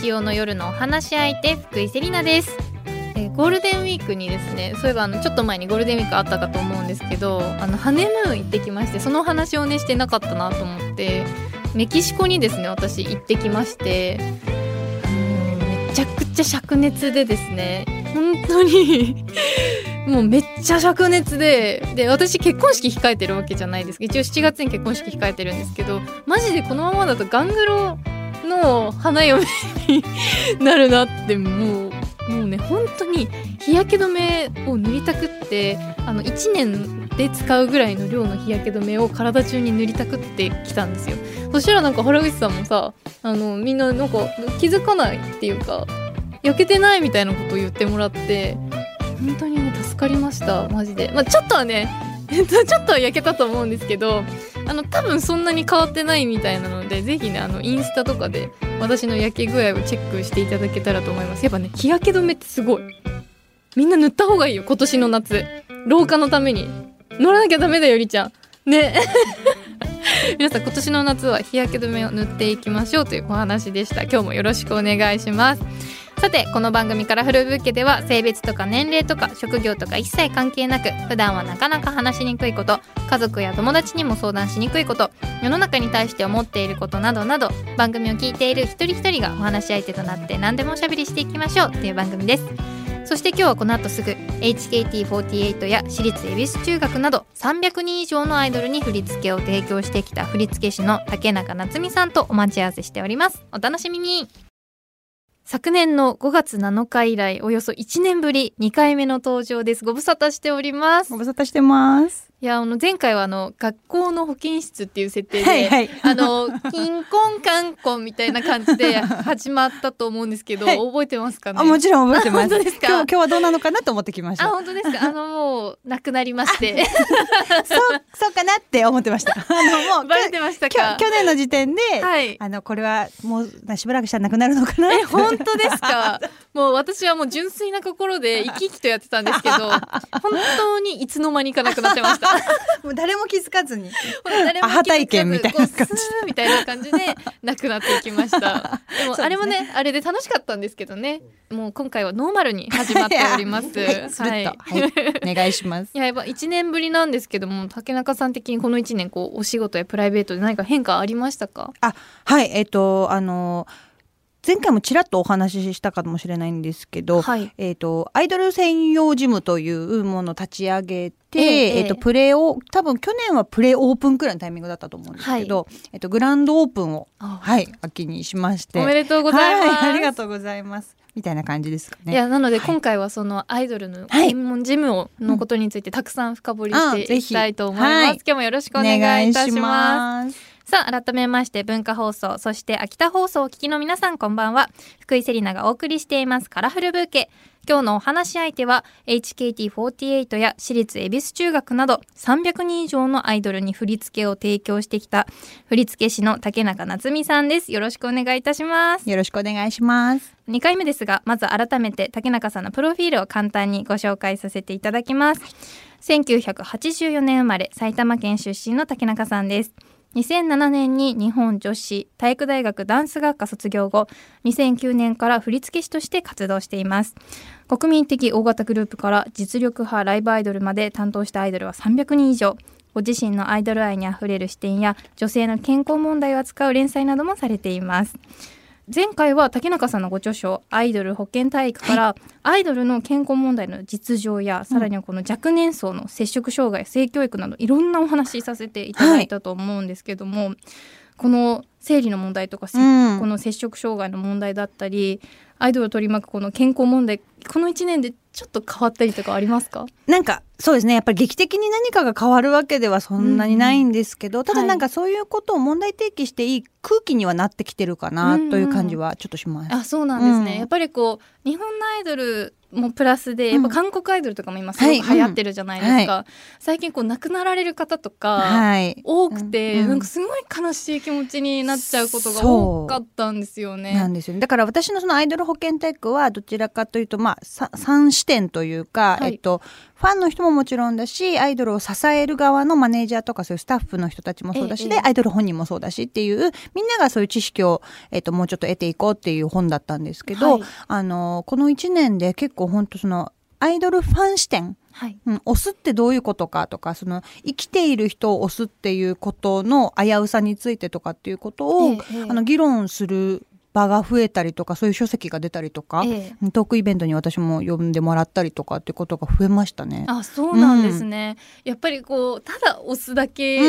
日曜の夜のお話し相手福井セリナです。えーゴールデンウィークにですねそういえばあのちょっと前にゴールデンウィークあったかと思うんですけどあのハネムーン行ってきましてその話をねしてなかったなと思ってメキシコにですね私行ってきましてあのめちゃくちゃ灼熱でですね本当に もうめっちゃ灼熱でで私結婚式控えてるわけじゃないです。けど一応7月に結婚式控えてるんですけどマジでこのままだとガングロの花嫁になるなってもうもうね本当に日焼け止めを塗りたくってあの1年で使うぐらいの量の日焼け止めを体中に塗りたくってきたんですよ。そしたらなんか原口さんもさあのみんななんか気づかないっていうか焼けてないみたいなことを言ってもらって本当にね助かりましたマジで。まあちょっとはねえっとちょっと焼けたと思うんですけどあの多分そんなに変わってないみたいなのでぜひねあのインスタとかで私の焼け具合をチェックしていただけたらと思います。やっぱね日焼け止めってすごい。みんな塗った方がいいよ今年の夏。老化のために。乗らなきゃダメだよりちゃんね。皆さん今年の夏は日焼け止めを塗っていきましょうというお話でした。今日もよろしくお願いします。さてこの番組からフルブッケでは性別とか年齢とか職業とか一切関係なく普段はなかなか話しにくいこと家族や友達にも相談しにくいこと世の中に対して思っていることなどなど番組を聞いている一人一人がお話し相手となって何でもおしゃべりしていきましょうという番組です。そして今日はこの後すぐ HKT48 や私立恵比寿中学など300人以上のアイドルに振り付けを提供してきた振り付け師の竹中夏実さんとお待ち合わせしております。お楽しみに。昨年の5月7日以来およそ1年ぶり2回目の登場ですご無沙汰しておりますご無沙汰してます。いやあの前回はあの学校の保健室っていう設定で、はいはい。あの金婚観婚みたいな感じで始まったと思うんですけど、はい。覚えてますかね？あ、もちろん覚えてます。あ本当ですか？今日今日はどうなのかなと思ってきましあた。本当ですか？あのもう亡くなりまして。そう そうかなって思ってました。あのもう バレてましたか？去年の時点で、はい。あのこれはもうしばらくしたらなくなるのかな。え本当ですか？もう私はもう純粋な心で生き生きとやってたんですけど本当にいつの間にかなくなってました もう誰も気づかずに。誰もアハ体験みたいなみたいな感じでなくなっていきました。でもあれもねあれで楽しかったんですけどね。もう今回はノーマルに始まっております。はい、はい、お願いします。いややっぱ1年ぶりなんですけども竹中さん的にこの1年こうお仕事やプライベートで何か変化ありましたか？あ、はい、えっ、とあの前回もちらっとお話ししたかもしれないんですけど、はい。えっ、とアイドル専用ジムというものを立ち上げて、えええっ、とプレを多分去年はプレオープンくらいのタイミングだったと思うんですけど、えっ、とグランドオープンをあはい秋にしまして、おめでとうございます、はい、ありがとうございます。みたいな感じですかね。いやなのではい。今回はそのアイドルのはい。専門ジムをのことについてたくさん深掘りしていきたいと思います、今日もよろしくお願いいたします。す。さあ改めまして文化放送そして秋田放送をお聞きの皆さんこんばんは。福井セリナがお送りしていますカラフルブーケ。今日のお話し相手は HKT48 や私立恵比寿中学など300人以上のアイドルに振り付けを提供してきた振付師の竹中夏実さんです。よろしくお願いいたします。よろしくお願いします。2回目ですがまず改めて竹中さんのプロフィールを簡単にご紹介させていただきます。1984年生まれ埼玉県出身の竹中さんです2007年に日本女子体育大学ダンス学科卒業後2009年から振付師として活動しています。国民的大型グループから実力派ライブアイドルまで担当したアイドルは300人以上。ご自身のアイドル愛にあふれる視点や女性の健康問題を扱う連載などもされています。前回は竹中さんのご著書「アイドル保健体育」から、アイドルの健康問題の実情やさらにはこの若年層の摂食障害性教育などいろんなお話しさせていただいたと思うんですけども、この生理の問題とか、せうん。この摂食障害の問題だったりアイドルを取り巻くこの健康問題この1年でちょっと変わったりとかありますか？なんかそうですねやっぱり劇的に何かが変わるわけではそんなにないんですけど、ただはいなんかそういうことを問題提起していい空気にはなってきてるかなという感じはちょっとします。あそうなんですね、うん。やっぱりこう日本のアイドルもプラスで、うんやっぱ韓国アイドルとかも今すごく流行ってるじゃないですか、最近こう亡くなられる方とか、はい。多くて、うんなんかすごい悲しい気持ちになっちゃうことが多かったんですよね。なんですよ。ね。だから私のそのアイドル保健体育はどちらかというと、まあ、3視点というか、はい、えっと、ファンの人ももちろんだし、アイドルを支える側のマネージャーとかそういうスタッフの人たちもそうだし、ええ、で、アイドル本人もそうだしっていう、みんながそういう知識を、えっと、もうちょっと得ていこうっていう本だったんですけど、はい、あの、この1年で結構本当その、アイドルファン視点はい、うん、押すってどういうことかとかその生きている人を押すっていうことの危うさについてとかっていうことを、ええ、あの議論する場が増えたりとかそういう書籍が出たりとか、ええ、トークイベントに私も呼んでもらったりとかってことが増えましたね。あそうなんですね、うん、やっぱりこうただ押すだけ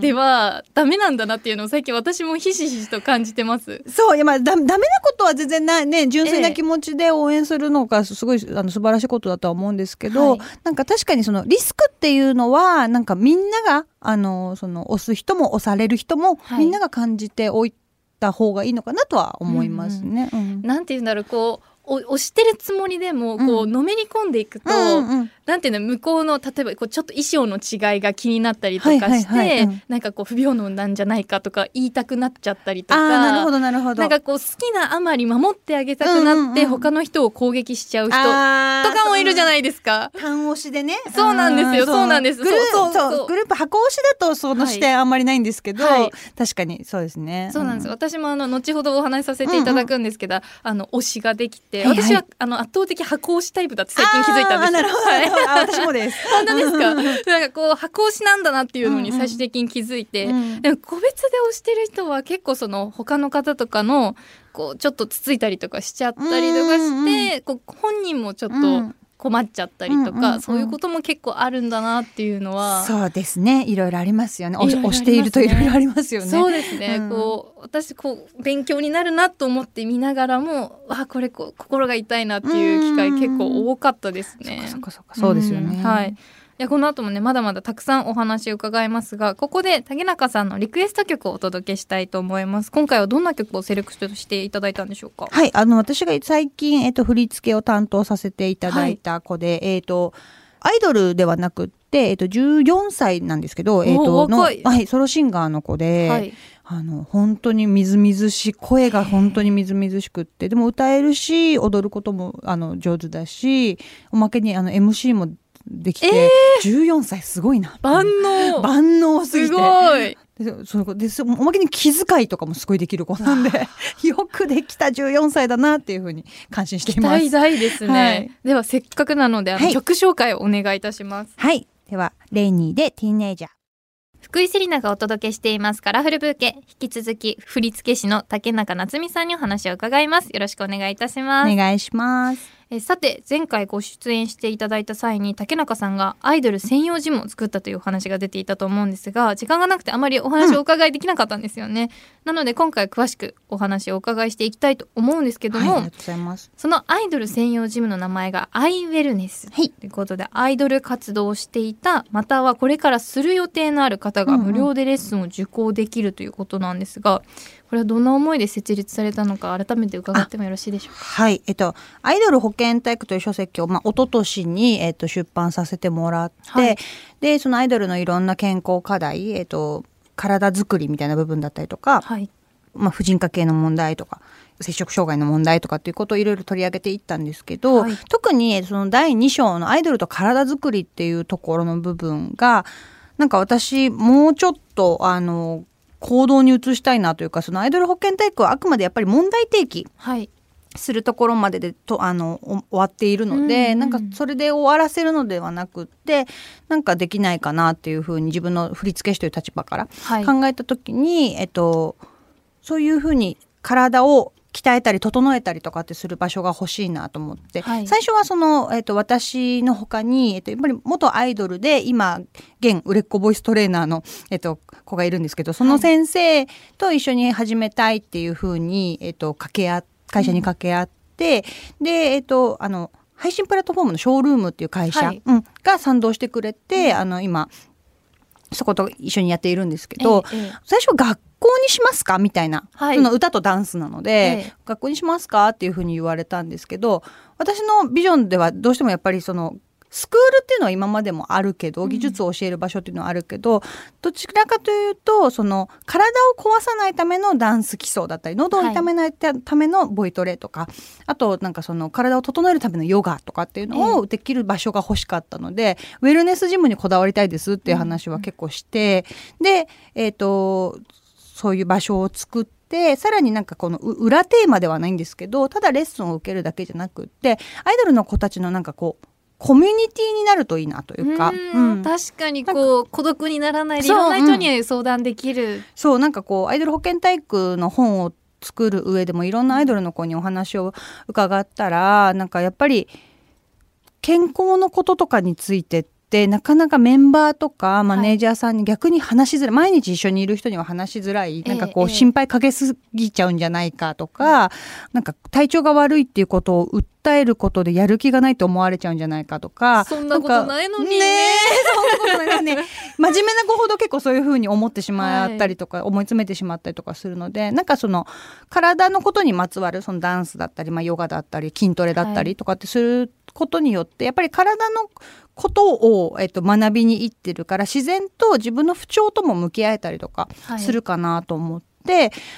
ではダメなんだなっていうのを最近私もひしひしと感じてます。そういやまあだダメなことは全然ないね純粋な気持ちで応援するのがすごい、え、あの素晴らしいことだとは思うんですけど、はい、なんか確かにそのリスクっていうのはなんかみんながあのその押す人も押される人も、はい、みんなが感じておいた方がいいのかなとは思いますね。うんうん、なんて言うんだろうこう押してるつもりでもこう、のめり込んでいくと、うんうん、なんていうの向こうの例えばこうちょっと衣装の違いが気になったりとかして、はいはいはいうん、なんかこう不平等なんじゃないかとか言いたくなっちゃったりとかなるほどなるほど。なんかこう好きなあまり守ってあげたくなって、うんうんうん、他の人を攻撃しちゃう人とかもいるじゃないですか。単押しでね。そうなんですよそうなんですグルそうそうグループ箱押しだとその視点あんまりないんですけど、はい、確かにそうですね。そうなんです、私もあの後ほどお話しさせていただくんですけど、うんうん、あの推しができて、はいはい、私はあの圧倒的箱押しタイプだって最近気づいたんです。なるほど、はい、私もです。本当ですか？なんかこう箱押しなんだなっていうのに最終的に気づいて、うん。うん、でも個別で押してる人は結構その他の方とかのこうちょっとつついたりとかしちゃったりとかして、こう本人もちょっと困っちゃったりとか、うんうんうん、そういうことも結構あるんだなっていうのはそうですね。いろいろありますよね。押しているといろいろありますよね。そうですね、うん、こう私こう勉強になるなと思って見ながらもあこれこう心が痛いなっていう機会結構多かったですね。そそそうですよね、はいやこの後もねまだまだたくさんお話を伺いますがここで竹中さんのリクエスト曲をお届けしたいと思います。今回はどんな曲をセレクトしていただいたんでしょうか？はいあの私が最近、えっと、振り付けを担当させていただいた子で、はい、えっとアイドルではなくて、えっと、14歳なんですけど、えっと、の、はい、ソロシンガーの子で、はい、あの、本当にみずみずしい、声が本当にみずみずしくって、でも歌えるし、踊ることも、あの、上手だし、おまけに、あの、MC もできて、えー、14歳すごいな。万能。万能すぎて。すごい。でそでおまけに気遣いとかもすごいできる子なんで よくできた14歳だなっていうふうに感心しています。大ですね、はい、ではせっかくなのであの、曲紹介をお願いいたします。はい。ではレイニーでティーネイジャー。福井セリナがお届けしていますカラフルブーケ。引き続き振付師の竹中夏美さんにお話を伺います。よろしくお願いいたします。お願いしますえさて前回ご出演していただいた際に竹中さんがアイドル専用ジムを作ったというお話が出ていたと思うんですが時間がなくてあまりお話をお伺いできなかったんですよね、うん、なので今回詳しくお話をお伺いしていきたいと思うんですけども、はい、そのアイドル専用ジムの名前がアイウェルネスということで、アイドル活動をしていたまたはこれからする予定のある方が無料でレッスンを受講できるということなんですが、これはどんな思いで設立されたのか改めて伺ってもよろしいでしょうか？はい。えっとアイドル保健体育という書籍をまあ一昨年にえっと出版させてもらって、はい、でそのアイドルのいろんな健康課題えっと体づくりみたいな部分だったりとか、はい、まあ婦人科系の問題とか摂食障害の問題とかっていうことをいろいろ取り上げていったんですけど、はい、特にその第2章のアイドルと体づくりっていうところの部分がなんか私もうちょっとあの行動に移したいなというかそのアイドル保健体育はあくまでやっぱり問題提起、はい。するところまででとあの終わっているので、うんうん、なんかそれで終わらせるのではなくってなんかできないかなっていうふうに自分の振付師という立場から考えた時に、はい、えっと、そういうふうに体を鍛えたり整えたりとかってする場所が欲しいなと思って、はい、最初はその、えーと、私の他に、えーと、やっぱり元アイドルで今現売れっ子ボイストレーナーの、えーと、子がいるんですけどその先生と一緒に始めたいっていうふうに、えー、と掛け合会社に掛け合って、うん、でえっ、ー、とあの配信プラットフォームのショールームっていう会社、はい、うん、が賛同してくれて、うん、あの今そこと一緒にやっているんですけど、ええ、最初学校にしますかみたいな、はい、その歌とダンスなので、え、学校にしますかっていうふうに言われたんですけど私のビジョンではどうしてもやっぱりそのスクールっていうのは今までもあるけど技術を教える場所っていうのはあるけど、うん、どちらかというとその体を壊さないためのダンス基礎だったり喉を痛めないためのボイトレとか、はい、あとなんかその体を整えるためのヨガとかっていうのをできる場所が欲しかったので、えー、ウェルネスジムにこだわりたいですっていう話は結構して、うん、でえっ、ー、とそういう場所を作って。でさらになんかこの裏テーマではないんですけどただレッスンを受けるだけじゃなくってアイドルの子たちのなんかこうコミュニティになるといいなというか、うん、確かにこう孤独にならないでいろんな人に相談できる、そうなんかこうアイドル保健体育の本を作る上でもいろんなアイドルの子にお話を伺ったらなんかやっぱり健康のこととかについてってなかなかメンバーとかマネージャーさんに逆に話しづらい、毎日一緒にいる人には話しづらいなんかこう心配かけすぎちゃうんじゃないかとか、なんか体調が悪いっていうことを訴えることでやる気がないと思われちゃうんじゃないかとかそんなことないのにね。ねそんなことないね。真面目な子ほど結構そういうふうに思ってしまったりとか、はい、思い詰めてしまったりとかするのでなんかその体のことにまつわるそのダンスだったり、まあ、ヨガだったり筋トレだったりとかってすることによってやっぱり体のことを、えっと、学びに行ってるから自然と自分の不調とも向き合えたりとかするかなと思って。はい、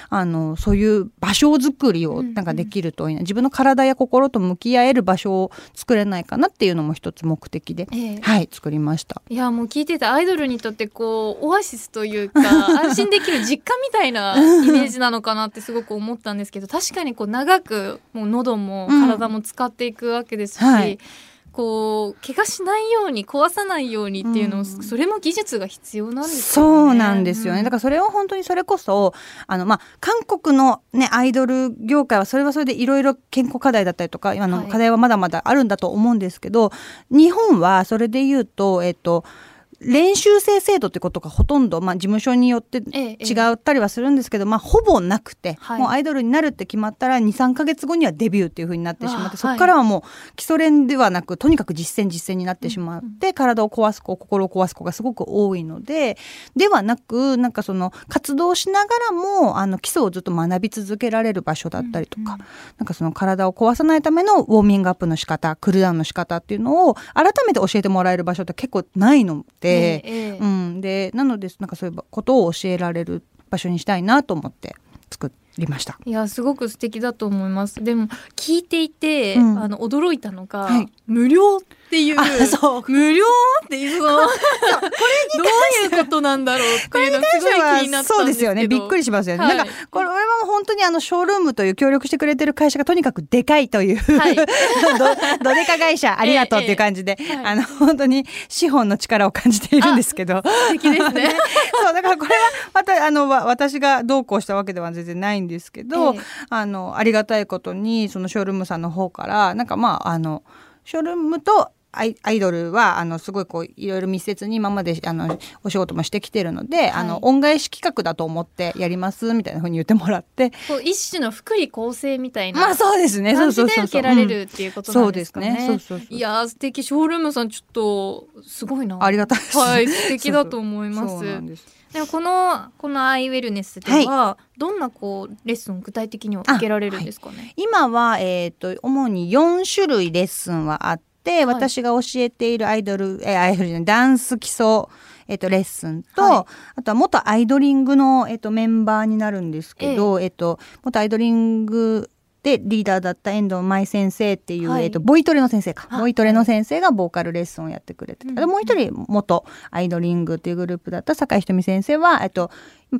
あのそういう場所づくりをなんかできるといいな、自分の体や心と向き合える場所を作れないかなっていうのも一つ目的で、えー、はい作りました。いやもう聞いててアイドルにとってこうオアシスというか 安心できる実家みたいなイメージなのかなってすごく思ったんですけど確かにこう長くもう喉も体も使っていくわけですし、うんはいこう怪我しないように壊さないようにっていうの、うん、それも技術が必要なんですよね。そうなんですよね。だからそれを本当にそれこそあのまあ韓国のねアイドル業界はそれはそれでいろいろ健康課題だったりとか今の課題はまだまだあるんだと思うんですけど、はい、日本はそれで言うとえっと。練習生制度ってことがほとんど、まあ、事務所によって違ったりはするんですけど、ええ、まあ、ほぼなくて、はい、もうアイドルになるって決まったら23か月後にはデビューっていうふうになってしまってそこからはもう基礎練ではなくとにかく実践実践になってしまって、うん、体を壊す子心を壊す子がすごく多いのでではなくなんかその活動しながらもあの基礎をずっと学び続けられる場所だったりとか、うん、なんかその体を壊さないためのウォーミングアップの仕方クールダウンの仕方っていうのを改めて教えてもらえる場所って結構ないので。て、ええ、うん、でなのでなんかそういうことを教えられる場所にしたいなと思って作ってりました。いやすごく素敵だと思います。でも聞いていて、うん、あの驚いたのが、はい、無料っていう無料っていう これどういうことなんだろうっていうのすごい気になったそうですよね。びっくりしますよね、はい、なんかこれは本当にあのショールームという協力してくれてる会社がとにかくでかいという、はい、どどでか会社ありがとうっていう感じで、えええ、あの本当に資本の力を感じているんですけど。素敵ですね。そうだからこれはまたあの私がどうこうしたわけでは全然ないんですけど、あのありがたいことにそのショールームさんの方からなんかまああのショールームとアイアイドルはあのすごいこういろいろ密接に今まであのお仕事もしてきてるので、はい、あの恩返し企画だと思ってやりますみたいなふうに言ってもらって。こう一種の福利厚生みたいなまあそうですね。感じで受けられるっていうことなんですかね。そうですね。いや素敵。ショールームさんちょっとすごいな。ありがたいです、はい素敵だと思います。でもこのこのアイウェルネスでは、はい、どんなこうレッスン具体的には受けられるんですかね、はい、今は、えーと、と主に4種類レッスンはあって、はい、私が教えているアイドル、えアイドルダンス基礎、えっと、レッスンと、はい、あとは元アイドリングの、えっと、メンバーになるんですけど、ええ。っと、元アイドリングでリーダーだった遠藤舞先生っていう、はい、えっと、ボイトレの先生か。ボイトレの先生がボーカルレッスンをやってくれて、はい、もう一人元アイドリングっていうグループだった酒井ひとみ先生は、えっと、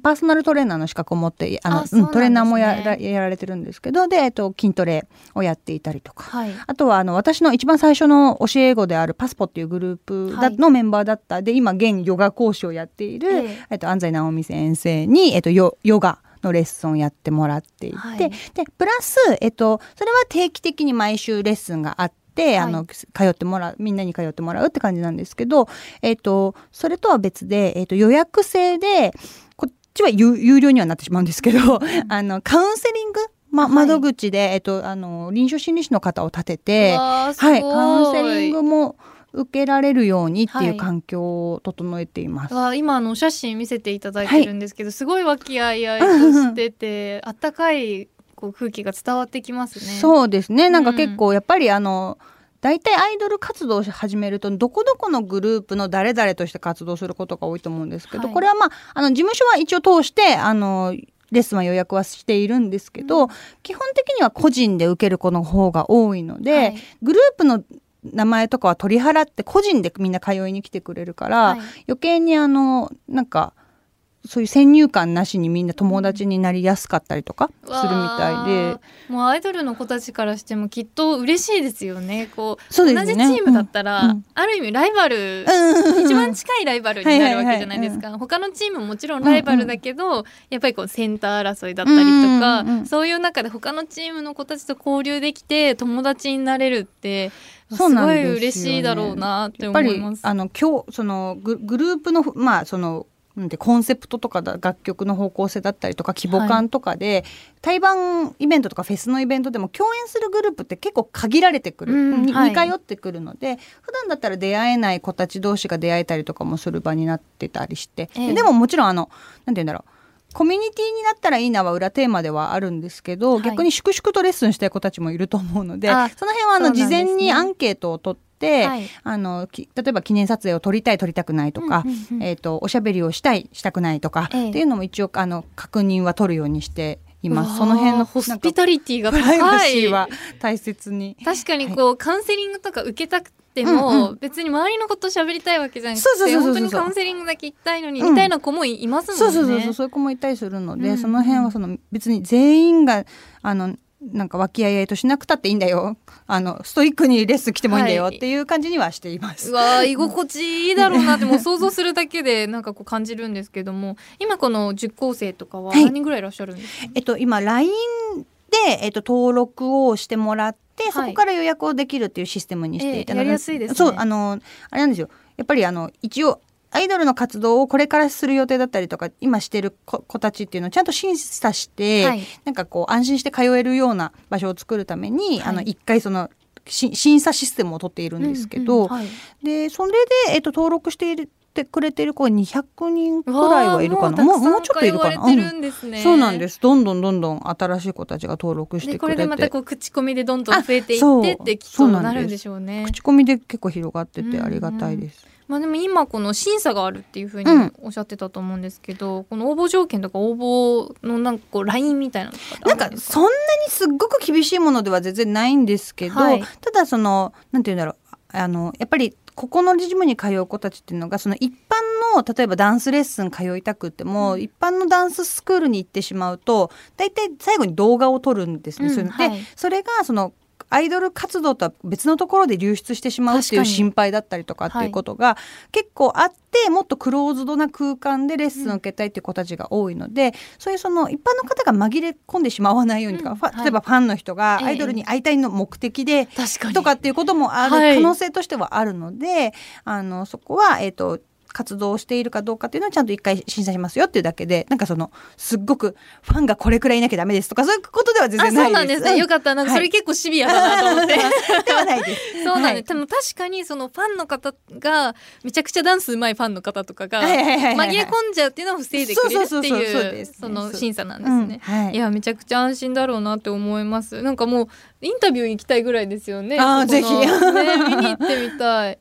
パーソナルトレーナーの資格を持ってあの、ね、うん、トレーナーもやらやられてるんですけどで、えっと、筋トレをやっていたりとか、はい、あとはあの私の一番最初の教え子であるパスポっていうグループだ、のメンバーだった。で今現ヨガ講師をやっている、えー、えっと、安西直美先生に、えっと、ヨヨガのレッスンをやってもらっていて、はい、でプラス、えっと、それは定期的に毎週レッスンがあって。あの、通ってもらう、みんなに通ってもらうって感じなんですけど、えっ、と、それとは別で、えっ、と、予約制で、こっちは有料にはなってしまうんですけど、あの、カウンセリングま、窓口で、えっと、あの、臨床心理士の方を立てて、はい、カウンセリングも、受けられるようにっていう環境を整えています。はい、今あのお写真見せていただいてるんですけど、はい、すごい和気あいあいと しててあったかいこう空気が伝わってきますね。そうですね。なんか結構やっぱりあの、大体アイドル活動を始めるとどこどこのグループの誰々として活動することが多いと思うんですけど、はいこれはまああの事務所は一応通してあのレッスンは予約はしているんですけど、うん基本的には個人で受ける子の方が多いので、はいグループの名前とかは取り払って個人でみんな通いに来てくれるから、はい。余計にあのなんかそういう先入観なしにみんな友達になりやすかったりとかするみたいで。わーもうアイドルの子たちからしてもきっと嬉しいですよね。こうそうね。同じチームだったら、うんうん。ある意味ライバル、うん。一番近いライバルになるわけじゃないですか、他のチームももちろんライバルだけど、やっぱりこうセンター争いだったりとか、うんうんうんそういう中で他のチームの子たちと交流できて友達になれるってすそうなんごいですよね嬉しいだろうなって思います。あの今日そのググループのまあそのなんてコンセプトとかだ楽曲の方向性だったりとか規模感とかで、対バンイベントとかフェスのイベントでも共演するグループって結構限られてくる、にうんはい。似通ってくるので普段だったら出会えない子たち同士が出会えたりとかもする場になってたりして、ええ。でももちろんあのなんて言うんだろうコミュニティになったらいいなは裏テーマではあるんですけど、はい。逆に粛々とレッスンしたい子たちもいると思うのであその辺はあの事前にアンケートを取って、はい。あのき例えば記念撮影を撮りたい撮りたくないとか、うんうんうん。えー、とおしゃべりをしたいしたくないとか、ええ。っていうのも一応あの確認は取るようにしています。その辺のホスピタリティがプライバ高いシーは大切に。確かにこう、カウンセリングとか受けたくても、別に周りのこと喋りたいわけじゃなくて本当にカウンセリングだけ行きたいのに、うんみたいな子もいますもんね。そうそうそうそうそういう子もいたりするので、その辺はその別に全員があのなんか和気あいあいとしなくたっていいんだよ。あのストイックにレッスン来てもいいんだよはいっていう感じにはしています。うわー居心地いいだろうなってもう想像するだけで なんかこう感じるんですけども。今この受講生とかははい。何人ぐらいいらっしゃるんですか、えっと、今 LINE で、えっと、登録をしてもらって、はい。そこから予約をできるっていうシステムにしていたので、ええやりやすいですね。そうあのあれなんですよ。やっぱりあの一応アイドルの活動をこれからする予定だったりとか今してる子子たちっていうのをちゃんと審査して、はい。なんかこう安心して通えるような場所を作るために、はい。あの一回そのし審査システムを取っているんですけど、うんうんはい。でそれで、えっと、登録していてくれてる子は200人くらいはいるかな。もうもうちょっといるかな。たくさんそうなんです。どんどんどんどん新しい子たちが登録してでこくれて。れでまたこう口コミでどんどん増えていってってきっとなるんでしょうね。口コミで結構広がってうんうんてありがたいです。まあでも今この審査があるっていうふうにうん。おっしゃってたと思うんですけど、この応募条件とか応募のなんかこうラインみたいななんかそんなにすっごく厳しいものでは全然ないんですけど、はい。ただそのなんて言うんだろう。あのやっぱりここのジムに通う子たちっていうのがその一般の例えばダンスレッスン通いたくっても、うん一般のダンススクールに行ってしまうと大体最後に動画を撮るんですね。うんそれで、はいそれがそのアイドル活動とは別のところで流出してしまうっていう心配だったりとかっていうことが結構あって、もっとクローズドな空間でレッスンを受けたいっていう子たちが多いので、そういうその一般の方が紛れ込んでしまわないようにとか、ファうんはい。例えばファンの人がええアイドルに会いたいの目的で、とかっていうこともあるはい。可能性としてはあるので、あのそこはえっ、と活動をしているかどうかっていうのをちゃんと一回審査しますよっていうだけでなんかそのすっごくファンがこれくらいいなきゃダメですとかそういうことでは全あ然ないです。そうなんです。ね、よかった。なんかそれ結構シビアだなと思って。ではない。そうなんはいです、でも確かにそのファンの方がめちゃくちゃダンス上手いファンの方とかが紛れ込んじゃうっていうのを防いでくれるっていうその審査なんですうんね。はい。いやめちゃくちゃ安心だろうなって思います。なんかもうインタビュー行きたいぐらいですよねあーそこの。ぜひ。ね見に行ってみたい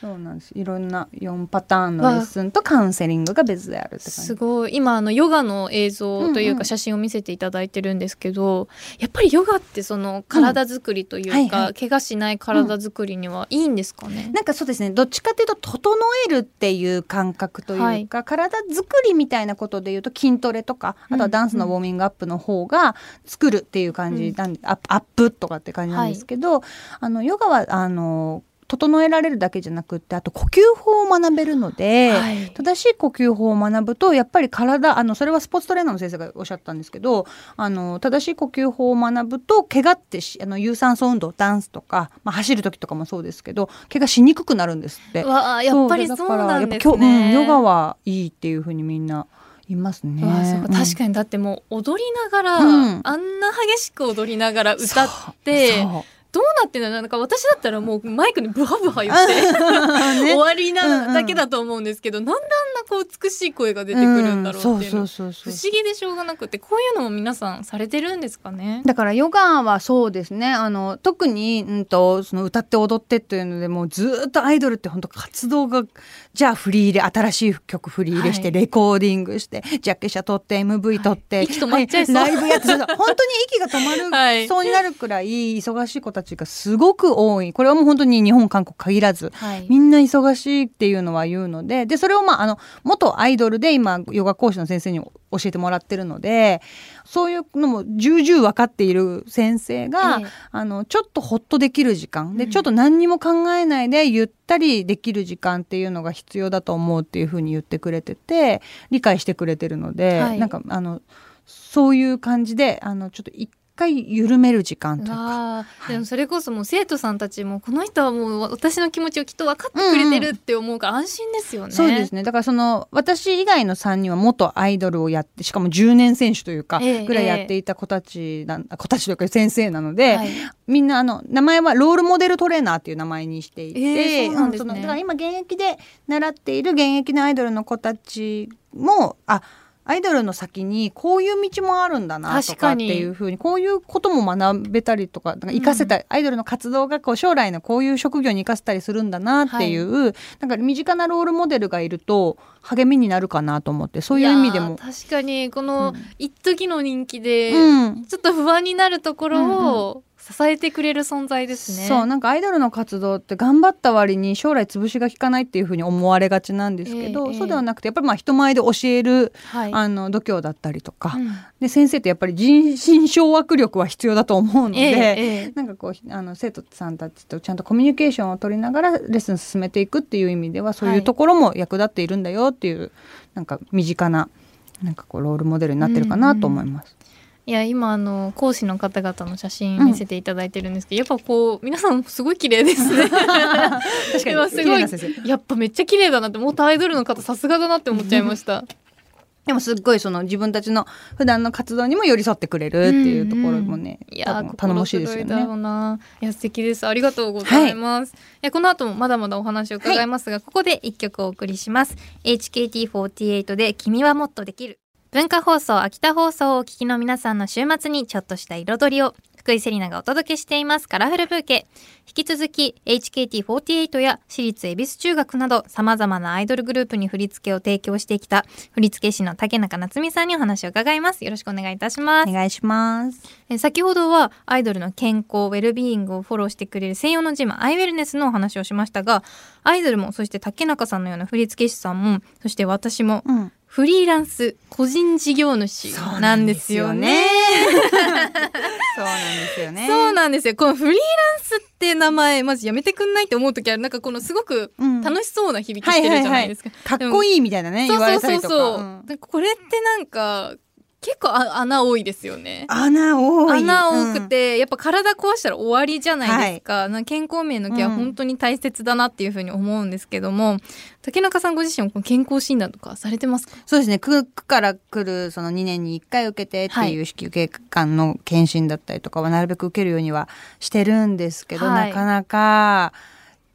そうなんです。いろんな4パターンのレッスンとカウンセリングが別であるって感じ。すごい。今あのヨガの映像といううんうん。か写真を見せていただいてるんですけど、やっぱりヨガってその体作りというか、はいはい。怪我しない体作りにはいいんですかね、なんかそうですね。どっちかというと整えるっていう感覚というか、体作りみたいなことでいうと筋トレとかあとはダンスのウォーミングアップの方が作るっていう感じなんで、アップアップとかって感じなんですけど、あのヨガはあの整えられるだけじゃなくってあと呼吸法を学べるので、はい正しい呼吸法を学ぶとやっぱり体あのそれはスポーツトレーナーの先生がおっしゃったんですけどあの正しい呼吸法を学ぶと怪我ってしあの有酸素運動ダンスとか、まあ、走る時とかもそうですけど怪我しにくくなるんですって。わあやっぱりそうなんですね。うんヨガはいいっていうふうにみんな言いますね。確かにだってもう踊りながら、うんあんな激しく踊りながら歌ってそうどうなってんのなんか私だったらもうマイクにブハブハ言って、ね。終わりうんうなん。だけだと思うんですけど、なんであんなこう美しい声が出てくるんだろうっていう。不思議でしょうがなくてこういうのも皆さんされてるんですかね？だからヨガはそうですね。あの特に、うん、とその歌って踊ってっていうのでもうずーっとアイドルって本当活動がじゃあフリーで新しい曲フリーでして、はい。レコーディングしてジャケ写撮って MV 撮って、はい。ライブやって 本当に息が止まる、はい。そうになるくらい忙しい子たちがすごく多い。これはもう本当に日本韓国限らずはい。みんな忙しいっていうのは言うのででそれをまああの元アイドルで今ヨガ講師の先生に教えてもらってるのでそういうのも重々分かっている先生が、ええ。あのちょっとほっとできる時間。で、うん。ちょっと何にも考えないでゆったりできる時間っていうのが必要だと思うっていうふうに言ってくれてて理解してくれてるので、はい。なんかあのそういう感じであのちょっと一回緩める時間とか。はい。でもそれこそもう生徒さんたちもこの人はもう私の気持ちをきっと分かってくれてるって思うから安心ですよね。そうですね。だからその私以外の3人は元アイドルをやってしかも10年選手というかええぐらいやっていた子たちな、子たちというか先生なので、はい。みんなあの名前はロールモデルトレーナーっていう名前にしていて、ええそうなんですね。のだから今現役で習っている現役のアイドルの子たちもあアイドルの先にこういう道もあるんだなと確かっていうふうにこういうことも学べたりとかなんか活かせた、アイドルの活動がこう将来のこういう職業に生かせたりするんだなっていう、なんか身近なロールモデルがいると励みになるかなと思ってそういう意味でも。確かにこのうん。一時の人気で、うん。ちょっと不安になるところを支えてくれる存在ですね。そうなんかアイドルの活動って頑張った割に将来潰しが効かないっていうふうに思われがちなんですけど、ええそうではなくてやっぱりまあ人前で教える、はい。あの度胸だったりとか、うんで先生ってやっぱり人心掌握力は必要だと思うので。ええええなんかこうあの生徒さんたちとちゃんとコミュニケーションを取りながらレッスン進めていくっていう意味ではそういうところも役立っているんだよっていう、なんか身近ななんかこうロールモデルになってるかなと思います。いや今あの講師の方々の写真見せていただいてるんですけど、やっぱこう皆さんすごい綺麗ですね。確かに今すごい綺麗な先生やっぱめっちゃ綺麗だなって元アイドルの方さすがだなって思っちゃいました。でもすっごいその自分たちの普段の活動にも寄り添ってくれるっていうところもね、いや多分頼もしいですよねいだろ。うな。いや素敵です。ありがとうございます。い、やこの後もまだまだお話を伺いますが、ここで一曲お送りします。HKT48 で君はもっとできる。文化放送秋田放送をお聞きの皆さんの週末にちょっとした彩りを福井セリナがお届けしていますカラフルブーケ引き続き HKT48 や私立恵比寿中学など様々なアイドルグループに振り付けを提供してきた振付師の竹中夏美さんにお話を伺いますよろしくお願いいたしますお願いします。えー先ほどはアイドルの健康ウェルビーイングをフォローしてくれる専用のジムアイウェルネスのお話をしましたがアイドルもそして竹中さんのような振付師さんもそして私もうん。フリーランス個人事業主なんですよね。そうなんですよね。そうなんですよ。このフリーランスって名前まずやめてくんないって思う時はなんかこのすごくうん楽しそうな響きしてるじゃないですか。かっこいいみたいなね、言われたりとか。そうそうそうこれってなんか結構あ穴多いですよね。穴多い。穴多くうん。て、やっぱ体壊したら終わりじゃないですか。なんか健康面のケアうん本当に大切だなっていうふうに思うんですけども、竹中さんご自身も健康診断とかされてますか？そうですね。区区から来るその2年に1回受けてっていう子宮頸がんの検診だったりとかはなるべく受けるようにはしてるんですけど、はいなかなか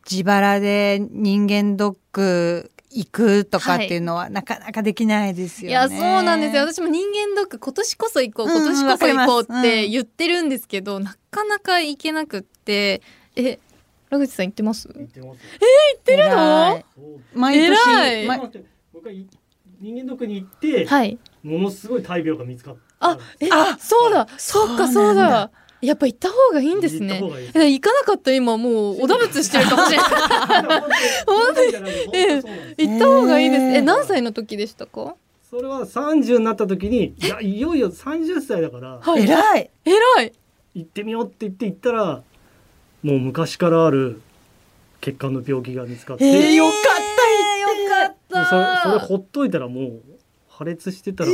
自腹で人間ドック行くとかっていうのはなかなかできないですよね。いや、そうなんですよ。私も人間ドック今年こそ行こう、うん今年こそ行こうって言ってるんですけど、なかなか行けなくって、え、ラグチさん行ってます？言ってますよ。行ってるの？毎年、偉い僕はい人間ドックに行って、はい。ものすごい大病が見つかった。あ、え、あそうだ、そっか、そそうだ。やっぱ行った方がいいんですね行行かなかったら今もうおだぶつしてるかもしれない。本当に行った方がいいです。え、何歳の時でしたか？それは30になった時に、いやいよいよ30歳だからはい偉い。偉い。行ってみようって言って行ったら、もう昔からある血管の病気が見つかって、えーよかよかっでそれた。それほっといたらもう破裂してたら、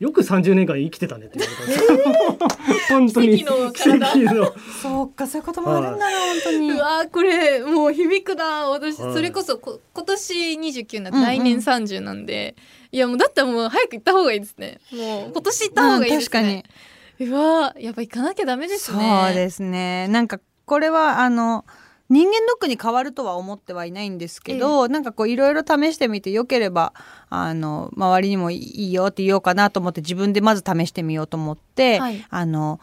よく30年間生きてたねって言われたんですよ。本当に。奇跡の体。奇跡の。そうか、そういうこともあるんだな、本当に。うわーこれもう響くな私はい。それこそこ今年29な来年30なんで、いやもうだったらもう早く行った方がいいですね。もう今年行った方がいいですね、うん確うわーやっぱ行かなきゃダメですね。そうですね。なんかこれはあの人間ドックに変わるとは思ってはいないんですけど、なんかこういろいろ試してみてよければあの周りにもいいよって言おうかなと思って自分でまず試してみようと思って、はい。あの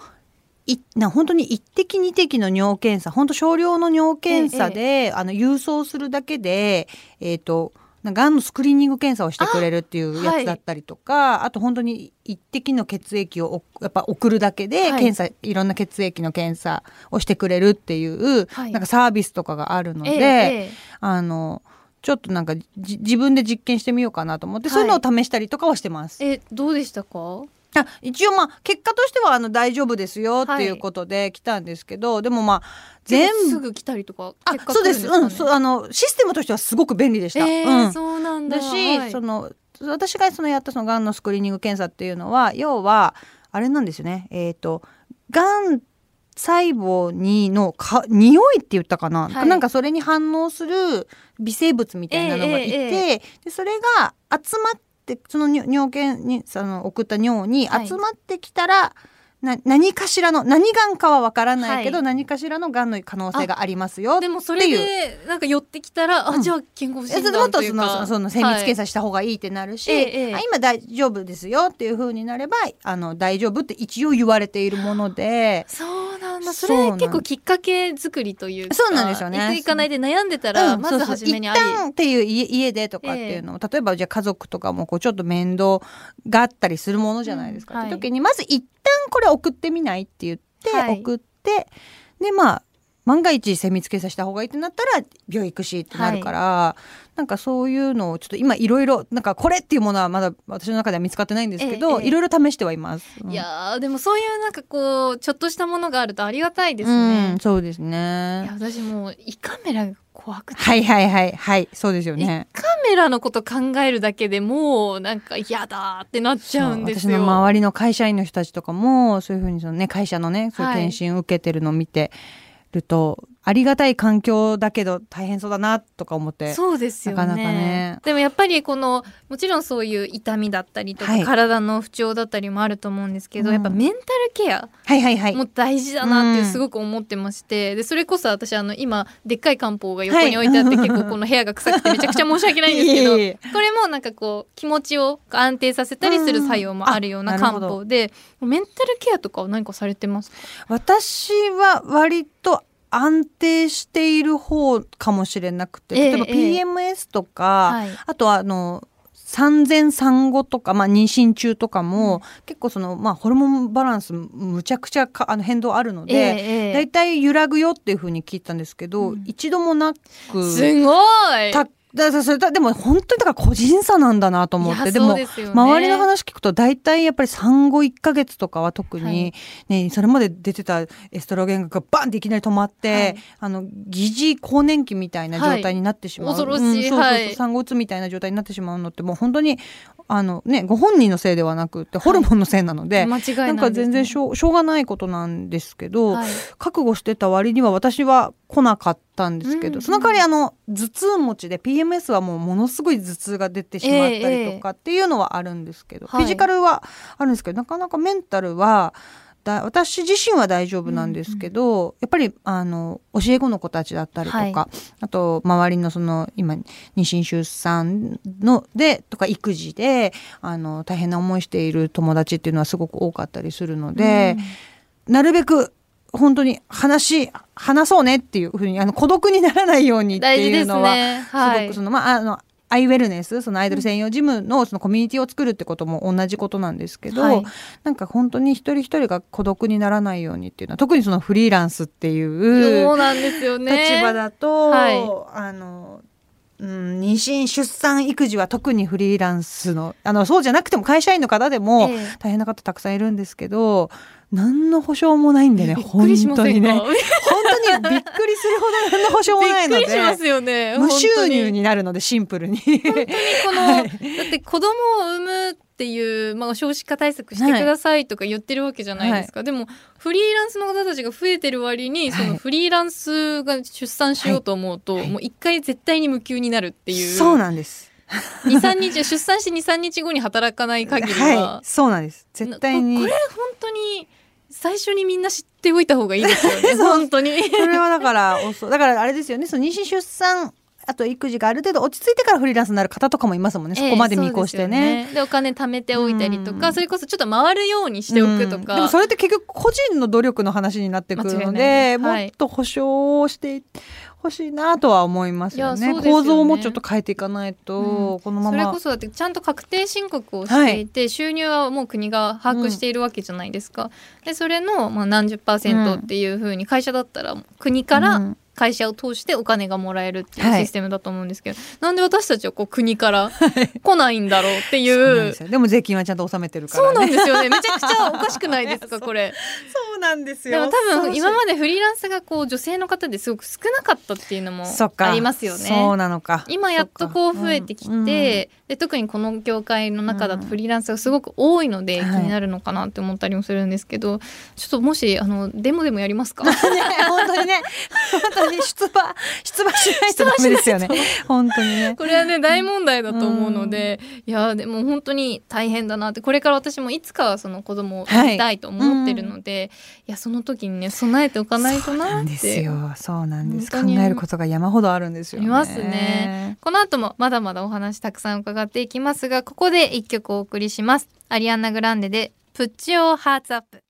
いな本当に1滴2滴の尿検査本当少量の尿検査で、あの郵送するだけでえっ、とながんのスクリーニング検査をしてくれるっていうやつだったりとかあ,、と本当に一滴の血液をおやっぱ送るだけではい。検査、い、ろんな血液の検査をしてくれるっていう、はい。なんかサービスとかがあるので、ええええ。あのちょっとなんかじ自分で実験してみようかなと思って、そういうのを試したりとかはしてます。えどうでしたか？あ一応まあ結果としてはあの大丈夫ですよっていうことで来たんですけど、でもまあ全部すぐ来たりとかあ結果そうです。うんそうあのシステムとしてはすごく便利でした。えーうん。そうなんだ。だし、はい。その私がそのやったそのがんのスクリーニング検査っていうのは要はあれなんですよね。えっ、とがん細胞にのか匂いって言ったかな、はい。なんかそれに反応する微生物みたいなのがいて、えええでそれが集まってその尿尿検にその送った尿にはい。集まってきたら、な何かしらの何がんかはわからないけど、はい。何かしらのがんの可能性がありますよでもそれでなんか寄ってきたら、うん。あじゃあ健康診えもっとそ断というか。のその精密検査、査した方がいいってなるし、ええええ。あ今大丈夫ですよっていう風になればあの大丈夫って一応言われているもので。そうなんだ。そそうなんれ結構きっかけ作りというかそうなんですよね。行く行かないで悩んでたら、うんまず初めにあり。そうそう一旦っていう家家でとかっていうのを、例えばじゃあ家族とかもこうちょっと面倒があったりするものじゃないですか、うんって時にまず一旦これ送ってみないって言って、はい。送ってでまあ万が一精密検査した方がいいってなったら病院行くしってなるから、なんかそういうのをちょっと今いろいろなんかこれっていうものはまだ私の中では見つかってないんですけど、ええいろいろ試してはいます。うんいやーでもそういうなんかこうちょっとしたものがあるとありがたいですうねん、、そうですいやね。私もう胃カメラが怖くて、はいはいはいはい。そうですよね。カメラのこと考えるだけでもうなんか嫌だってなっちゃうんですよ。私の周りの会社員の人たちとかもそういうふうにその、ね、会社のねそういうはい。検診受けてるのを見てると、ありがたい環境だけど大変そうだなとか思ってそうですよね。なかなかね。でもやっぱりこのもちろんそういう痛みだったりとか、はい。体の不調だったりもあると思うんですけど、うん。やっぱメンタルケアはいはいはい。も大事だなってうんすごく思ってまして、でそれこそ私あの今でっかい漢方が横に置いてあって、はい。結構この部屋が臭くてめちゃくちゃ申し訳ないんですけど これもなんかこう気持ちを安定させたりする作用もあるような漢方で、メンタルケアとかは何かされてますか？私は割と安定している方かもしれなくてええ例えばええ。PMS とか、はい。あとはあの産前産後とか、まあ、妊娠中とかも、結構その、まあ、ホルモンバランスむちゃくちゃかあの変動あるので、ええええ。だいたい揺らぐよっていうふうに聞いたんですけど、うん。一度もなくすごい。ただだそれだでも本当にだから個人差なんだなと思って。でですよね。周りの話聞くと大体やっぱり産後1ヶ月とかは特に、ねそれまで出てたエストロゲンがバンっていきなり止まって、はい。あの疑似更年期みたいな状態になってしまう、はい恐ろしい。うんそうそうそうはい。産後うつみたいな状態になってしまうのってもう本当にあのねご本人のせいではなくってホルモンのせいなので、間違いなんか全然しょうしょうがないことなんですけど、はい。覚悟してた割には私は来なかったんですけど、うんその代わりあの頭痛持ちで PMS はもうものすごい頭痛が出てしまったりとかっていうのはあるんですけど、はい。フィジカルはあるんですけどなかなかメンタルはだ私自身は大丈夫なんですけど、やっぱりあの教え子の子たちだったりとか、はい。あと周りのその今妊娠出産のでとか育児であの大変な思いしている友達っていうのはすごく多かったりするので。なるべく本当に話話そうねっていうふうにあの孤独にならないようにっていうのはね。すはいごくその、まああのアイウェルネスそのアイドル専用ジムのそのコミュニティを作るってことも同じことなんですけど、はいなんか本当に一人一人が孤独にならないようにっていうのは特にそのフリーランスっていうそうなんですよね。立場だと、はいあの、うん、妊娠出産育児は特にフリーランスのあのそうじゃなくても会社員の方でもええ大変な方たくさんいるんですけど何の保証もないんでね 本当にね。本当にびっくりするほど何の保証もないのびっくりしまですよね。無収入本になるのでシンプルに。当にこの、はい。だって子供を産むっていう、まあ、少子化対策してくださいとか言ってるわけじゃないですか、でもフリーランスの方たちが増えてる割に、はい。そのフリーランスが出産しようと思うと、はい。もう一回絶対に無給になるっていう。そうなんです。23日出産して23日後に働かない限りは、はい、そうなんです。絶対に。ここれ本当に最初にみんな知っっておいた方がいいですよね。本当に。それはだから遅だからあれですよね。その妊娠出産あと育児がある程度落ち着いてからフリーランスになる方とかもいますもんね、そこまで見越してね。ええでお金貯めておいたりとか、うん。それこそちょっと回るようにしておくとか、うん。でもそれって結局個人の努力の話になってくるので、はい。もっと保証をしてほしいなとは思いますよね。ね。構造をもうちょっと変えていかないと、このまま。それこそだってちゃんと確定申告をしていて、収入はもう国が把握しているわけじゃないですか。でそれのまあ何十パーセントっていうふうに会社だったら国からうん会社を通してお金がもらえるっていうはい。システムだと思うんですけど、なんで私たちはこう国から来ないんだろうっていそうでも税金はちゃんと納めてるからそうね。なんですよね。めちゃくちゃおかしくないですかこれ。そうなんですでも多分今までフリーランスがこう女性の方ですごく少なかったっていうのもありますよね。そうなのか。今やっとこう増えてきて、うん。で特にこの業界の中だとフリーランスがすごく多いので気はい。になるのかなって思ったりもするんですけど、ちょっともしあのデモでもやりますか？ね、本当にね、本当に出馬、出馬しないとダメですよね。本当にね。これはね大問題だと思うので、いやでも本当に大変だなってこれから私もいつかはその子供を産みたいと思ってるので、いやその時にね備えておかないとそうなっですてよ。そうなんです。考えることが山ほどあるんですよ、ね。ますね。この後もまだまだお話たくさん伺っていきますがここで一曲お送りしますアリアンナ・グランデで「プッチオーハーツアップ」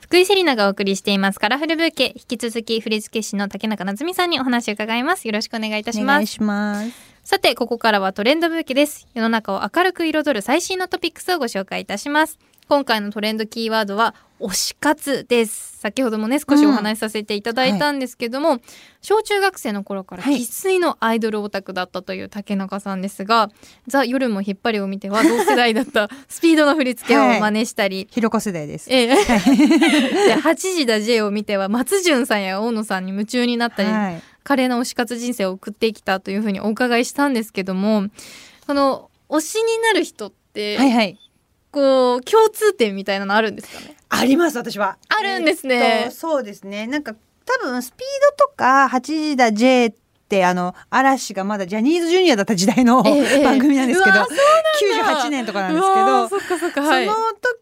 福井セリナがお送りしています。カラフルブーケ。引き続き振付師の竹中夏実さんにお話を伺います。よろしくお願いいたします。お願いします。さてここからはトレンドブーケです。世の中を明るく彩る最新のトピックスをご紹介いたします今回のトレンドキーワードは推し活です。先ほどもね少しお話しさせていただいたんですけども、小中学生の頃からはい。生粋のアイドルオタクだったという竹中さんですが「ザ・夜も引っ張り」を見ては同世代だった スピードの振り付けを真似したり、ひろこ世代です。ええ。で8時だ J を見ては松潤さんや大野さんに夢中になったり、はい。華麗な推し活人生を送ってきたというふうにお伺いしたんですけどもこの推しになる人って、はいはい。こう共通点みたいなのあるんですかね？あります私は。あるんですね。えっとそうですね。なんか多分スピードとか8時だ J ってあの嵐がまだジャニーズジュニアだった時代の、ええええ。番組なんですけどうわそう98年とかなんですけどーそっかそっかはい。その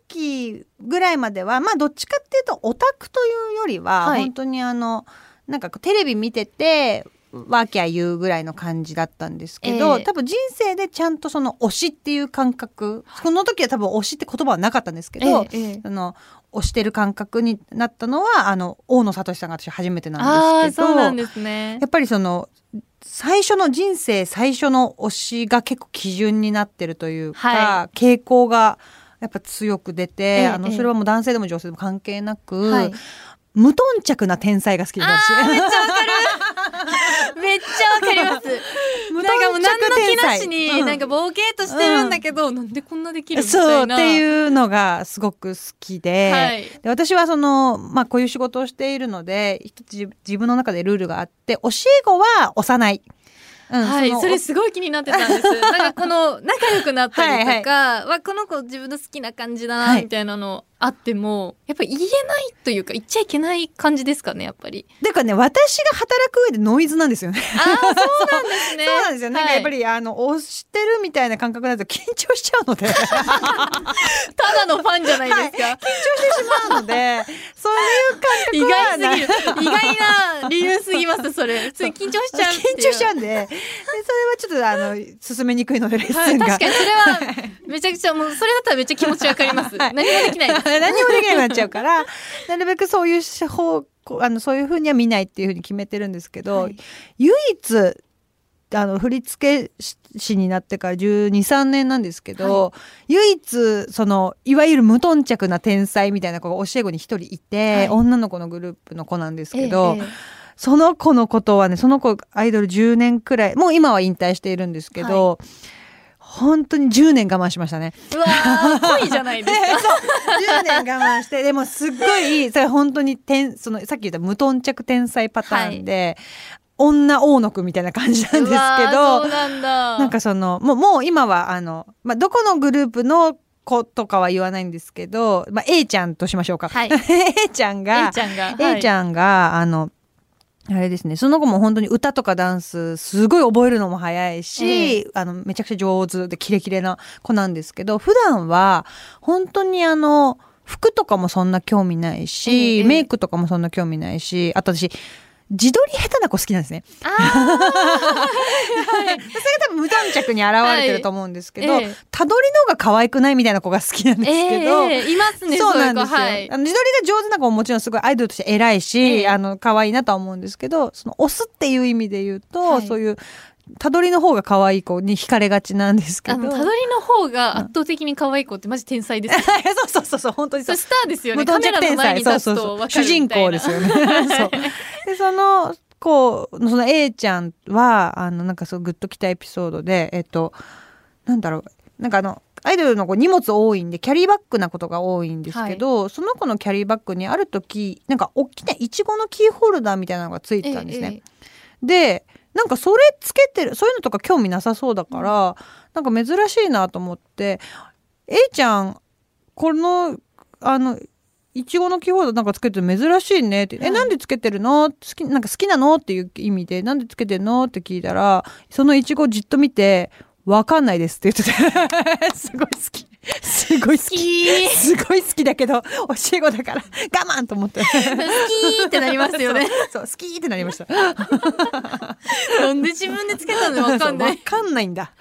時ぐらいまではまあどっちかっていうとオタクというよりは、はい。本当にあのなんかテレビ見ててワーキャー言うぐらいの感じだったんですけど、ええ。多分人生でちゃんとその推しっていう感覚、その時は多分推しって言葉はなかったんですけど、ええええ。その推してる感覚になったのはあの大野聡さんが私初めてああなんですけどそうなんですね。やっぱりその最初の人生最初の推しが結構基準になってるというか、は傾向がやっぱ強く出て、ええあのそれはもう男性でも女性でも関係なく、はい。無頓着な天才が好きです私あーめっちゃります 無なんかもう何の気なしうにんなんかボケとしてるんだけど、なんでこんなできるみたそうっいなていうのがすごく好きで,、はいで私はその、まあ、こういう仕事をしているので一つ自自分の中でルールがあって教え子は押さない。うんはい、のそれすごい気になってたんです。なんかこの仲良くなったりとか、はいわこの子自分の好きな感じだはないみたいなのあっても、やっぱり言えないというか言っちゃいけない感じですかねやっぱり。ていうかね私が働く上でノイズなんですよね。ああそうなんですね。そうなんですよ。なんかやっぱはいり、あの押してるみたいな感覚になると緊張しちゃうので緊張してただのファンじゃないですか。しまうのでそういう意感覚は外すぎる意外な理由すぎますそれ。普通に緊張しちゃう。緊張しちゃうんででそれはちょっとあの進めにくいのでレッスはい、ンが。確かにそれはめちゃくちゃもうそれだったらめっちゃ気持ちわかります。はい何もできないです。何もできなくなっちゃうから なるべくそういう手法こうあのそういうふうには見ないっていうふうに決めてるんですけど、はい。唯一あの振付師になってから1 2 3年なんですけど、唯一そのいわゆる無頓着な天才みたいな子が教え子に一人いて、はい。女の子のグループの子なんですけど、ええ。えその子のことはねその子アイドル10年くらいもう今は引退しているんですけど、本当に10年我慢しましたね。えうわー恋じゃないですか。10年我慢してでもすっごいそれ本当に天そのさっき言った無頓着天才パターンで、女大野くんみたいな感じなんですけどなんだ。なんかそのもうもう今はあの、まあ、どこのグループの子とかは言わないんですけど、まあ、A ちゃんとしましょうか。はい A ちゃん A がちゃんが、A ちゃんが、あのあれですね。その子も本当に歌とかダンスすごい覚えるのも早いし、えあのめちゃくちゃ上手でキレキレな子なんですけど普段は本当にあの服とかもそんな興味ないし、ええ。メイクとかもそんな興味ないしあと私自撮り下手な子好きなんですね。あ それが多分無頓着に現れてると思うんですけど、はい。ええたどりのが可愛くないみたいな子が好きなんですけど、ええいますねそうなんですよ。はい。あの自撮りが上手な子ももちろんすごいアイドルとして偉いし、ええ。あの可愛いなとは思うんですけど、その押すっていう意味で言うと、はい。そういうたどりの方が可愛い子に惹かれがちなんですけど。たどりの方が圧倒的に可愛い子ってマジ天才です そうそうそうそう本当にそう。スターですよね。カメラの前に立つと分か主人公ですよね。そう。でその子その A ちゃんはあのなんかそうグッときたエピソードでえっとなんだろう。なんかあのアイドルの子荷物多いんでキャリーバッグなことが多いんですけど、その子のキャリーバッグにある時なんか大きなイチゴのキーホルダーみたいなのがついてたんですね。ええ。でなんかそれつけてるそういうのとか興味なさそうだから、なんか珍しいなと思って A ちゃんこのあのいちごのキーホルダーなんかつけてる珍しいねって「はいえなんでつけてるの?」好きなんか好きなの？っていう意味で「なんでつけてるの?」って聞いたらそのいちごじっと見て「わかんないです」って言ってて すごい好きすごい好好ききすごい好きだけど教え子だから我慢と思って好きってなりますよねそう好きってなりましたなんで自分でつけたの分かんないわかんないんだ。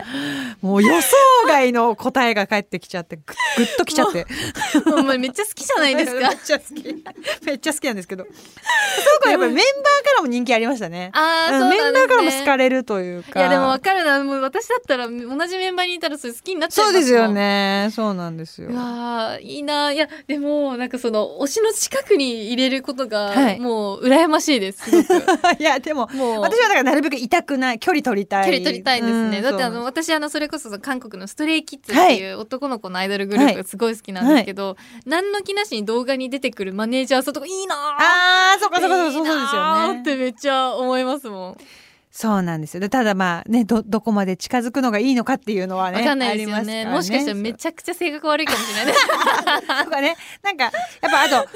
もう予想外の答えが返ってきちゃって、ぐぐっときちゃって。お前めっちゃ好きじゃないです めかっちゃ好き。めっちゃ好きなんですけど。そうか、やっぱりメンバーからも人気ありましたね。あーうんメンバーからも好かれるというか。いやでも分かるなもう私だったら同じメンバーにいたらそれ好きになっちゃいますもんそうですよね。そうなんですよ。いいないやでもなんかその推しの近くに入れることが、はい。もう羨ましいですす いや、でも、もう。私はだからなるべく痛くない、距離取りたい。距離取りたいですね、うんだってあの私あのそれこそ韓国のストレイキッズっていう男の子のアイドルグループがすごい好きなんですけど、何の気なしに動画に出てくるマネージャーさんとかいいなー。あー、そっかそっかそっか、そうですよね。ーってめっちゃ思いますもんそうなんですよ。でただまあね、ど、どこまで近づくのがいいのかっていうのはね。わかんないですよねありますからもしかしたらめちゃくちゃ性格悪いかもしれないです とかねなんかやっぱあと多分アイ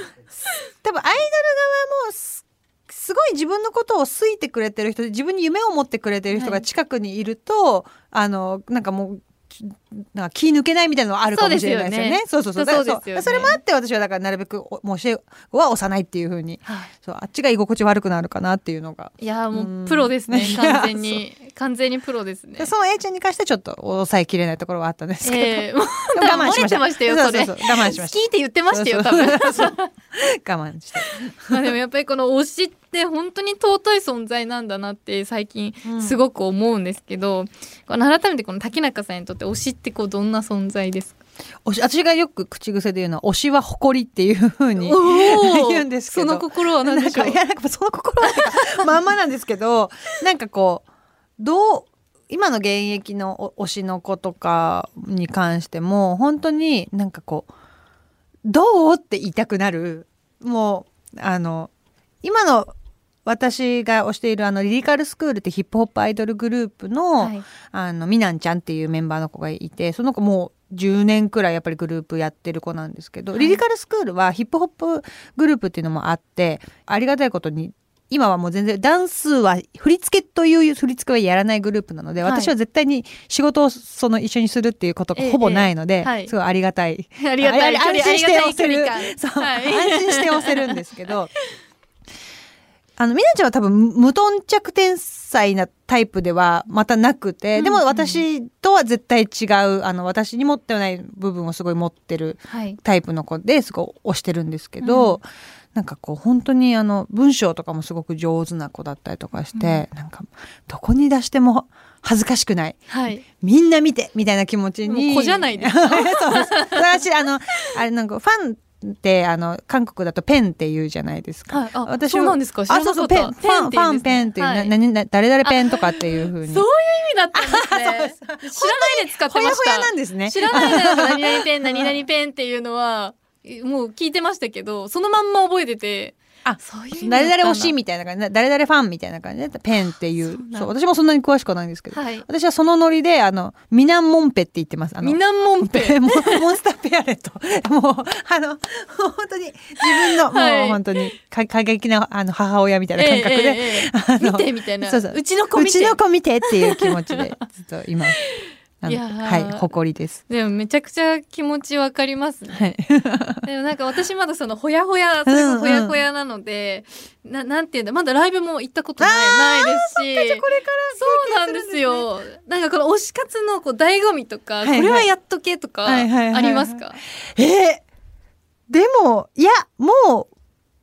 ドル側もすすごい自分のことを好いてくれてる人で自分に夢を持ってくれてる人が近くにいると、あのなんかもうちなんか気抜けないみたいなのはあるかもしれないですよね。そうそうそう。そう。ですよね。それもあって私はだからなるべくおもう教え子は押さないっていうふうに、そうあっちが居心地悪くなるかなっていうのが。いやーもうんうプロですね。完全に。完全にプロですね。でその A ちゃんに関してはちょっと抑えきれないところはあったんですけど、えー、我慢しました。ましたよそれ。そうそうそう。我慢しました。好きって言ってましたよ多分。そうそう。我慢して。まあでもやっぱりこの推しって本当に尊い存在なんだなって最近うんすごく思うんですけど、この改めてこの竹中さんにとって推しってこうどんな存在ですか？推し私がよく口癖で言うのは推しは誇りっていうふうに 言うんですけど。その心は何でしょう？なんか いやなんかその心はまんまなんですけど なんかこうどう今の現役のお推しの子とかに関しても本当になんかこうどうって言いたくなる。もうあの今の私が推しているあのリリカルスクールってヒップホップアイドルグループの、はい。あの、みなんちゃんっていうメンバーの子がいて、その子もう10年くらいやっぱりグループやってる子なんですけど、はい。リリカルスクールはヒップホップグループっていうのもあって、ありがたいことに、今はもう全然ダンスは振り付けという振り付けはやらないグループなので、はい。私は絶対に仕事をその一緒にするっていうことがええほぼないので、ええはい。すごいありがたい。ありがたい。安心して押せる。そう、感はい。安心して押せるんですけど、あの、みなちゃんは多分無頓着天才なタイプではまたなくて、でもうんうん。私とは絶対違う、あの、私に持ってはない部分をすごい持ってるはい。タイプの子ですごい推してるんですけど、うん。なんかこう本当にあの文章とかもすごく上手な子だったりとかして、なんかどこに出しても恥ずかしくない。はい。みんな見てみたいな気持ちに。子じゃないです。そう。です私あのあれなんかファンってあの韓国だとペンって言うじゃないですか。はい。あ私そうなんですか？あそうそうペンファンファンペンっていう、はい。な何な誰々ペンとかっていう風に。そういう意味だったんですね。知らないで使ってました。ほやほやなんですね。知らないで何々ペン何々ペンっていうのはもう聞いてましたけどそのまんま覚えててあそういう誰々推しみたいな感じ。で誰々ファンみたいな感じでペンっていう。そう私もそんなに詳しくはないんですけど、はい。私はそのノリであのミナンモンペって言ってます。あのミナンモンペ？モンモンスターペアレット。もうあの本当に自分の、はい。もう本当にか過激なあの母親みたいな感覚で、ええええあの見てみたいな。そうそうちの子見て。うちの子見てっていう気持ちでずっといます。いはい誇りです。でもめちゃくちゃ気持ちわかりますね。はい。でもなんか私まだそのほやほやそれがほやほやなので、ななんていうんだまだライブも行ったことないないですし。これかそうなんですよ。なんかこの推し活のこう醍醐味とか、はいはい。これはやっとけとかありますか、えーでもいやもう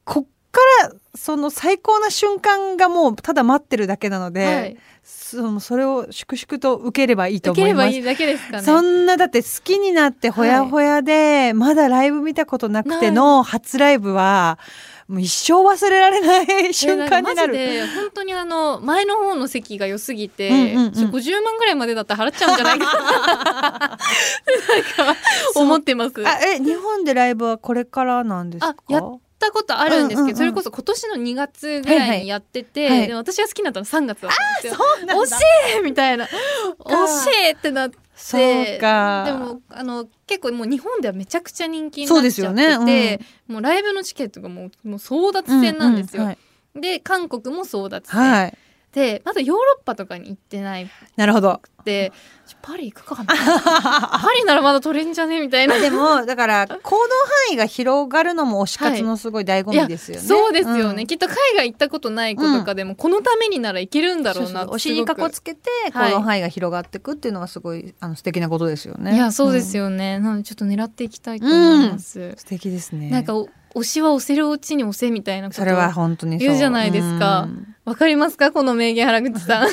こっからその最高な瞬間がもうただ待ってるだけなので、はい、そのそれを粛々と受ければいいと受思います。ければいいだけですかねそんなだって好きになってほやほやで、まだライブ見たことなくての初ライブはもう一生忘れられない瞬間になる。えーんかマジで本当にあの前の方の席が良すぎて、うんうんうん。50万ぐらいまでだったら払っちゃうんじゃないかな。なんか思ってます。あえ日本でライブはこれからなんですか？あやったことあるんですけど、うんうんうん。それこそ今年の2月ぐらいにやってて、はい。はいで私が好きになったの3月だったんですよ。そうなんだ。惜しいみたいな。惜しいってなって。そうか。でもあの結構もう日本ではめちゃくちゃ人気にそうでなっちゃってすよね。て、もうライブのチケットがもうもう争奪戦なんですよ。ううはい。で韓国も争奪戦、はいでまだヨーロッパとかに行ってない。なるほど。でパリ行くかな。パリならまだ取れんじゃねみたいな。でもだから行動範囲が広がるのも推し活のすごい醍醐味ですよね。そうですよね、ん。きっと海外行ったことない子とかでも、このためにならいけるんだろうなそうそうお尻にかこつけて行はい。動範囲が広がっていくっていうのがすごいあの素敵なことですよね。いやそうですよ。よね、なのでちょっと狙っていきたいと思います、素敵ですね。なんかお推しは押せるうちに押せみたいなことそれは本当に言うじゃないですか。うんわかりますか？この名言原口さん、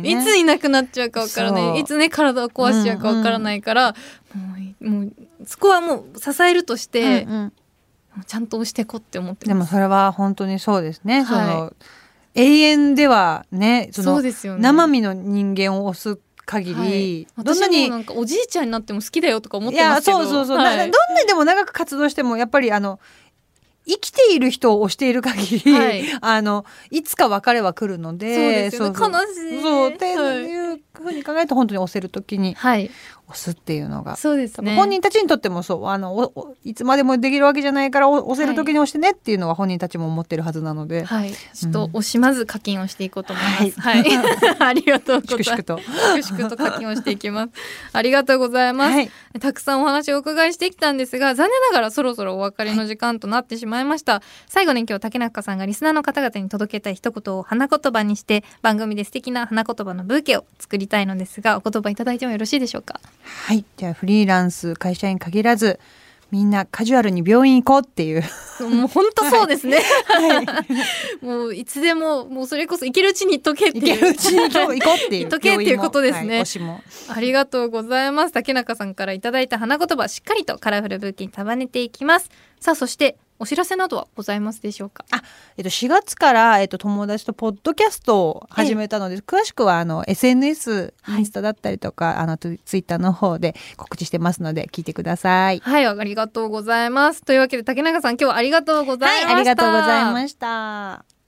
ね。いついなくなっちゃうかわからなそう。いいつね体を壊しちゃうかわからないから、もういもうそこはもう支えるとして、うんうん。もうちゃんと押してこって思ってでます。もそれは本当にそうですね。そはの永遠ではねそのそうですよね。生身の人間を押す限はい。り、どんなにんかおじいちゃんになっても好きだよとか思っいやてますけど。そうそうそう、はい。などんなにでも長く活動してもやっぱりあの生きている人を推している限り、はい。あのいつか別れは来るのでそうですよね。悲しいそうってはい。いうふうに考えると本当に押せる時にはい押すっていうのが。そうですね本人たちにとってもそうあのいつまでもできるわけじゃないからお押せる時に押してねっていうのは本人たちも思ってるはずなので、はい、ちょっと惜しまず課金をしていこうと思います。ははいい、ありがとうございます。粛々と。粛々と課金をしていきます。ありがとうございます。はいたくさんお話をお伺いしてきたんですが、残念ながらそろそろお別れの時間となってしまいました。最後に今日竹中さんがリスナーの方々に届けたい一言を花言葉にして、番組で素敵な花言葉のブーケを作りたいのですが、お言葉いただいてもよろしいでしょうか？はい、じゃあフリーランス会社員限らずみんなカジュアルに病院行こうっていう。もう本当そうですね。はい、もういつでも、もうそれこそ行けるうちに行っとけっていう。行けるうちに行こう行こうっていう。行っとけっていうことですねはい。ありがとうございます。竹中さんからいただいた花言葉、しっかりとカラフルブーケに束ねていきます。さあ、そして、お知らせなどはございますでしょうか？えっと、4月から、えっと、友達とポッドキャストを始めたので、詳しくはあの SNS、はいインスタだったりとか、あのツツイッターの方で告知してますので聞いてください。はい、ありがとうございます。というわけで、竹中さん、今日はありがとうございました。はい、ありがとうございました。